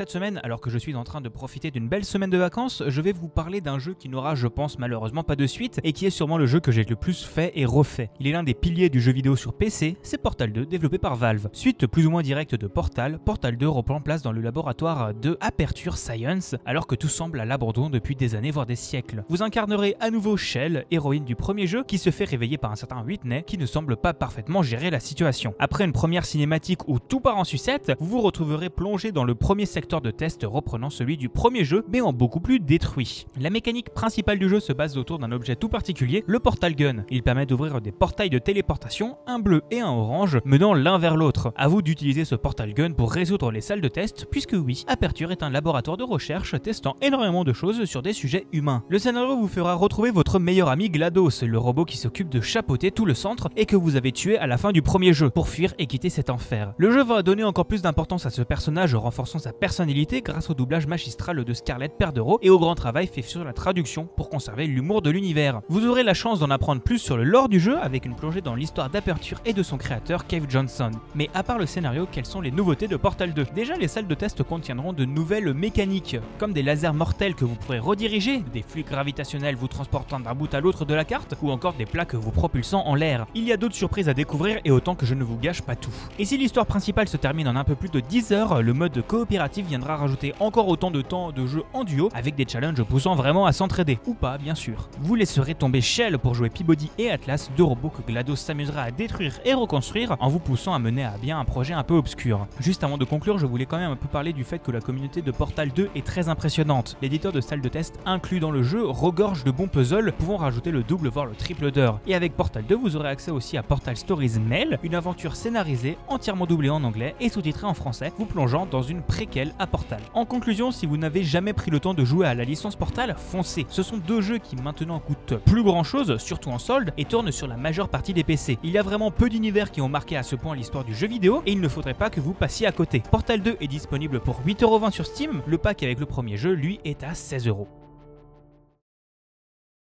Cette semaine, alors que je suis en train de profiter d'une belle semaine de vacances, je vais vous parler d'un jeu qui n'aura, je pense, malheureusement pas de suite et qui est sûrement le jeu que j'ai le plus fait et refait. Il est l'un des piliers du jeu vidéo sur PC, c'est Portal 2, développé par Valve. Suite plus ou moins directe de Portal, Portal 2 reprend place dans le laboratoire de Aperture Science, alors que tout semble à l'abandon depuis des années voire des siècles. Vous incarnerez à nouveau Shell, héroïne du premier jeu, qui se fait réveiller par un certain Whitney qui ne semble pas parfaitement gérer la situation. Après une première cinématique où tout part en sucette, vous vous retrouverez plongé dans le premier secteur de test reprenant celui du premier jeu, mais en beaucoup plus détruit. La mécanique principale du jeu se base autour d'un objet tout particulier, le Portal Gun. Il permet d'ouvrir des portails de téléportation, un bleu et un orange, menant l'un vers l'autre. A vous d'utiliser ce Portal Gun pour résoudre les salles de test, puisque oui, Aperture est un laboratoire de recherche testant énormément de choses sur des sujets humains. Le scénario vous fera retrouver votre meilleur ami GLaDOS, le robot qui s'occupe de chapeauter tout le centre et que vous avez tué à la fin du premier jeu, pour fuir et quitter cet enfer. Le jeu va donner encore plus d'importance à ce personnage, renforçant sa personnalité grâce au doublage magistral de Scarlett Perdero et au grand travail fait sur la traduction pour conserver l'humour de l'univers. Vous aurez la chance d'en apprendre plus sur le lore du jeu avec une plongée dans l'histoire d'aperture et de son créateur Cave Johnson. Mais à part le scénario, quelles sont les nouveautés de Portal 2 Déjà, les salles de test contiendront de nouvelles mécaniques, comme des lasers mortels que vous pourrez rediriger, des fluides gravitationnels vous transportant d'un bout à l'autre de la carte, ou encore des plaques vous propulsant en l'air. Il y a d'autres surprises à découvrir et autant que je ne vous gâche pas tout. Et si l'histoire principale se termine en un peu plus de 10 heures, le mode coopératif viendra rajouter encore autant de temps de jeu en duo avec des challenges poussant vraiment à s'entraider, ou pas bien sûr. Vous laisserez tomber Shell pour jouer Peabody et Atlas, deux robots que GLaDOS s'amusera à détruire et reconstruire en vous poussant à mener à bien un projet un peu obscur. Juste avant de conclure, je voulais quand même un peu parler du fait que la communauté de Portal 2 est très impressionnante. L'éditeur de salle de test inclus dans le jeu regorge de bons puzzles pouvant rajouter le double voire le triple d'heures. Et avec Portal 2, vous aurez accès aussi à Portal Stories Mail, une aventure scénarisée entièrement doublée en anglais et sous-titrée en français, vous plongeant dans une préquelle à Portal. En conclusion, si vous n'avez jamais pris le temps de jouer à la licence Portal, foncez. Ce sont deux jeux qui maintenant coûtent plus grand chose, surtout en solde, et tournent sur la majeure partie des PC. Il y a vraiment peu d'univers qui ont marqué à ce point l'histoire du jeu vidéo, et il ne faudrait pas que vous passiez à côté. Portal 2 est disponible pour 8,20€ sur Steam, le pack avec le premier jeu, lui, est à 16€.